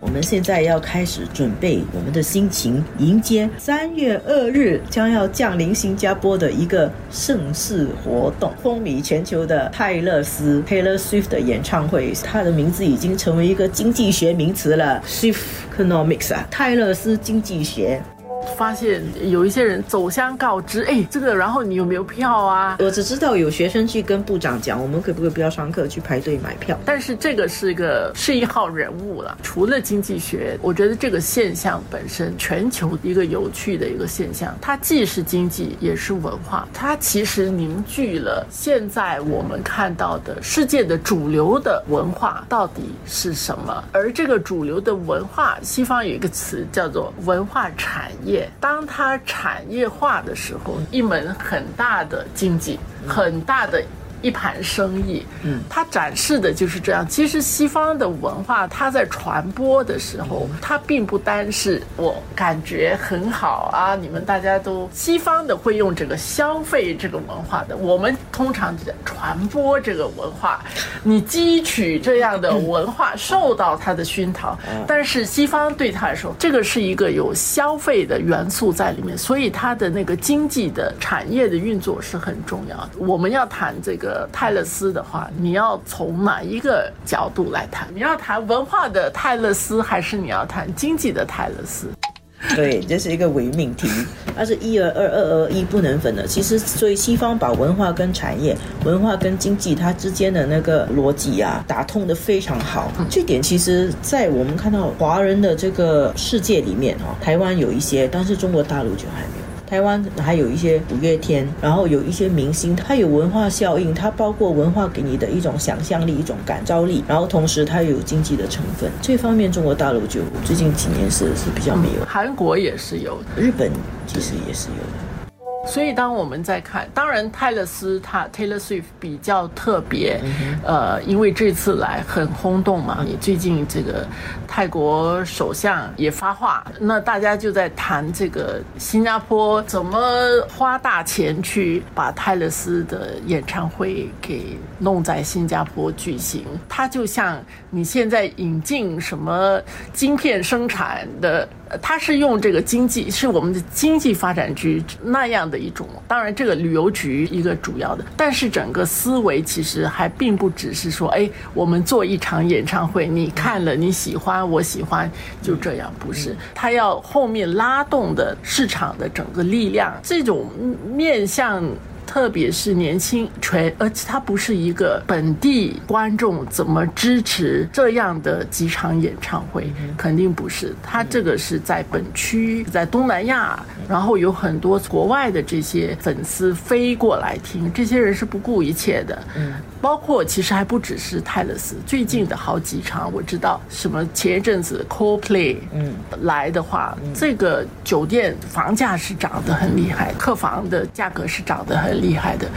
我们现在要开始准备我们的心情，迎接三月二日将要降临新加坡的一个盛世活动——风靡全球的泰勒斯 （Taylor Swift） 的演唱会。它的名字已经成为一个经济学名词了 ——Swiftonomics 啊，泰勒斯经济学。发现有一些人走乡告知，哎，这个，然后你有没有票啊？我只知道有学生去跟部长讲，我们可不可以不要上课，去排队买票？但是这个是一个是一号人物了。除了经济学，我觉得这个现象本身，全球一个有趣的一个现象，它既是经济，也是文化。它其实凝聚了现在我们看到的世界的主流的文化到底是什么。而这个主流的文化，西方有一个词叫做文化产业。当它产业化的时候，一门很大的经济，很大的。一盘生意，嗯，它展示的就是这样。其实西方的文化，它在传播的时候，它并不单是我感觉很好啊。你们大家都西方的会用这个消费这个文化的，我们通常在传播这个文化，你汲取这样的文化，受到它的熏陶。但是西方对他来说，这个是一个有消费的元素在里面，所以它的那个经济的产业的运作是很重要的。我们要谈这个。泰勒斯的话，你要从哪一个角度来谈？你要谈文化的泰勒斯，还是你要谈经济的泰勒斯？对，这是一个伪命题，它是一而二，二而一，不能分的。其实，所以西方把文化跟产业、文化跟经济它之间的那个逻辑啊，打通的非常好。这点其实，在我们看到华人的这个世界里面哈，台湾有一些，但是中国大陆就还没有。台湾还有一些五月天，然后有一些明星，它有文化效应，它包括文化给你的一种想象力、一种感召力，然后同时它有经济的成分。这方面中国大陆就最近几年是是比较没有，韩国也是有，日本其实也是有的。所以，当我们在看，当然泰勒斯他 Taylor Swift 比较特别，呃，因为这次来很轰动嘛。你最近这个泰国首相也发话，那大家就在谈这个新加坡怎么花大钱去把泰勒斯的演唱会给弄在新加坡举行。它就像你现在引进什么晶片生产的。它是用这个经济，是我们的经济发展局那样的一种。当然，这个旅游局一个主要的，但是整个思维其实还并不只是说，哎，我们做一场演唱会，你看了你喜欢，我喜欢，就这样，不是。它要后面拉动的市场的整个力量，这种面向。特别是年轻全，而且它不是一个本地观众怎么支持这样的几场演唱会，肯定不是。它这个是在本区，在东南亚，然后有很多国外的这些粉丝飞过来听，这些人是不顾一切的。嗯，包括其实还不只是泰勒斯，最近的好几场我知道，什么前一阵子 Coldplay 嗯来的话，这个酒店房价是涨得很厉害，客房的价格是涨得很。厉害的，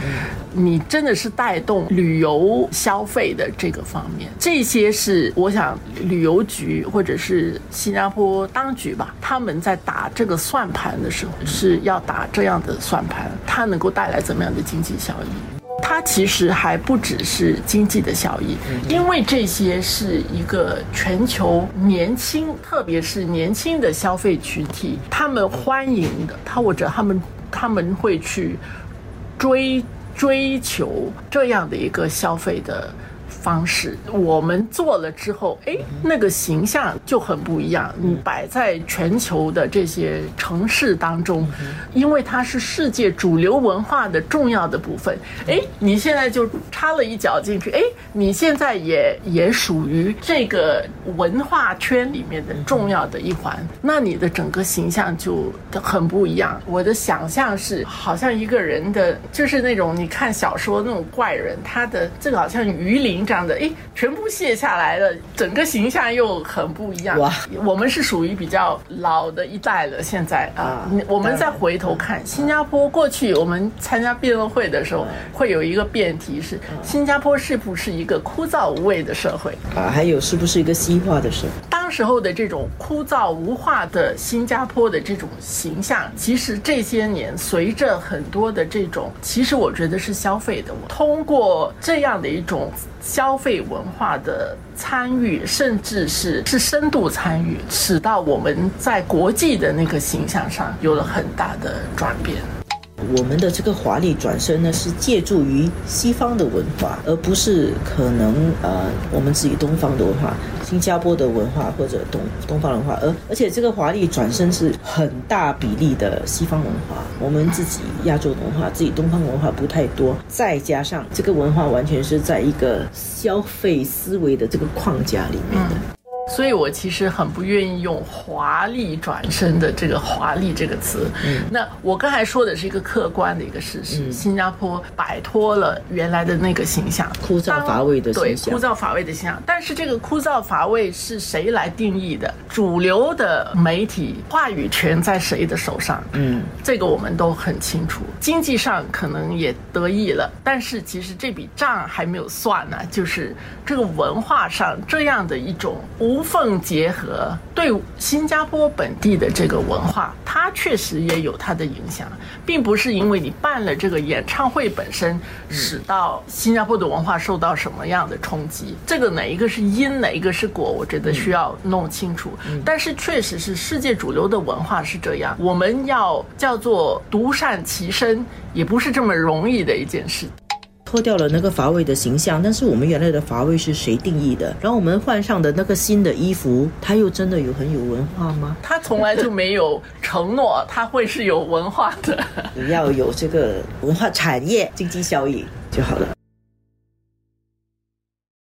你真的是带动旅游消费的这个方面，这些是我想旅游局或者是新加坡当局吧，他们在打这个算盘的时候是要打这样的算盘，它能够带来怎么样的经济效益？它其实还不只是经济的效益，因为这些是一个全球年轻，特别是年轻的消费群体，他们欢迎的，他或者他们他们会去。追追求这样的一个消费的。方式，我们做了之后，哎，那个形象就很不一样。你摆在全球的这些城市当中，因为它是世界主流文化的重要的部分，哎，你现在就插了一脚进去，哎，你现在也也属于这个文化圈里面的重要的一环，那你的整个形象就很不一样。我的想象是，好像一个人的，就是那种你看小说那种怪人，他的这个好像鱼鳞这样。的哎，全部卸下来了，整个形象又很不一样。哇，我们是属于比较老的一代了。现在啊，我们再回头看新加坡，过去我们参加辩论会的时候，会有一个辩题是：新加坡是不是一个枯燥无味的社会啊？还有是不是一个西化的社会？时候的这种枯燥无话的新加坡的这种形象，其实这些年随着很多的这种，其实我觉得是消费的，通过这样的一种消费文化的参与，甚至是是深度参与，使到我们在国际的那个形象上有了很大的转变。我们的这个华丽转身呢，是借助于西方的文化，而不是可能呃我们自己东方的文化、新加坡的文化或者东东方文化。而而且这个华丽转身是很大比例的西方文化，我们自己亚洲文化、自己东方文化不太多。再加上这个文化完全是在一个消费思维的这个框架里面的。所以我其实很不愿意用“华丽转身”的这个“华丽”这个词。嗯，那我刚才说的是一个客观的一个事实：新加坡摆脱了原来的那个形象，枯燥乏味的形象。对，枯燥乏味的形象。但是这个枯燥乏味是谁来定义的？主流的媒体话语权在谁的手上？嗯，这个我们都很清楚。经济上可能也得意了，但是其实这笔账还没有算呢。就是这个文化上这样的一种无。无缝结合，对新加坡本地的这个文化，它确实也有它的影响，并不是因为你办了这个演唱会本身，使到新加坡的文化受到什么样的冲击。这个哪一个是因，哪一个是果，我觉得需要弄清楚。但是确实是世界主流的文化是这样，我们要叫做独善其身，也不是这么容易的一件事。脱掉了那个乏味的形象，但是我们原来的乏味是谁定义的？然后我们换上的那个新的衣服，它又真的有很有文化吗？它从来就没有承诺它会是有文化的，你 要有这个文化产业经济效益就好了。